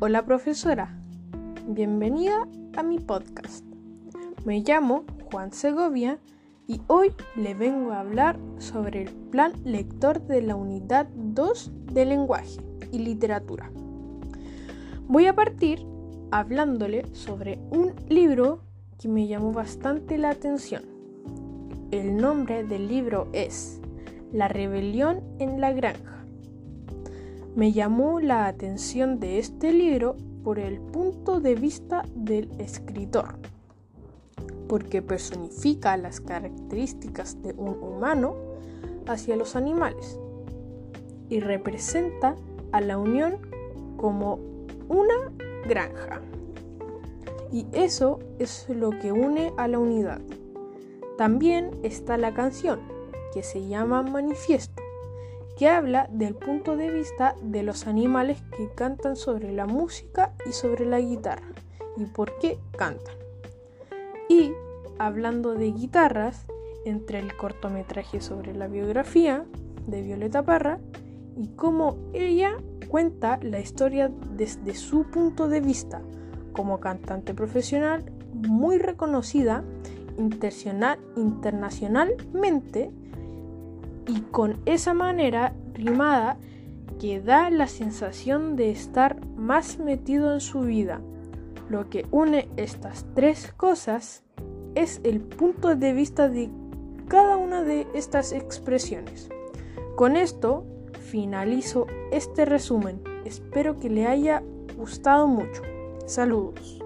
Hola profesora, bienvenida a mi podcast. Me llamo Juan Segovia y hoy le vengo a hablar sobre el plan lector de la unidad 2 de lenguaje y literatura. Voy a partir hablándole sobre un libro que me llamó bastante la atención. El nombre del libro es La rebelión en la granja. Me llamó la atención de este libro por el punto de vista del escritor, porque personifica las características de un humano hacia los animales y representa a la unión como una granja. Y eso es lo que une a la unidad. También está la canción, que se llama Manifiesto, que habla del punto de vista de los animales que cantan sobre la música y sobre la guitarra y por qué cantan. Y hablando de guitarras, entre el cortometraje sobre la biografía de Violeta Parra y cómo ella cuenta la historia desde su punto de vista como cantante profesional muy reconocida internacionalmente y con esa manera rimada que da la sensación de estar más metido en su vida. Lo que une estas tres cosas es el punto de vista de cada una de estas expresiones. Con esto finalizo este resumen. Espero que le haya gustado mucho. Saludos.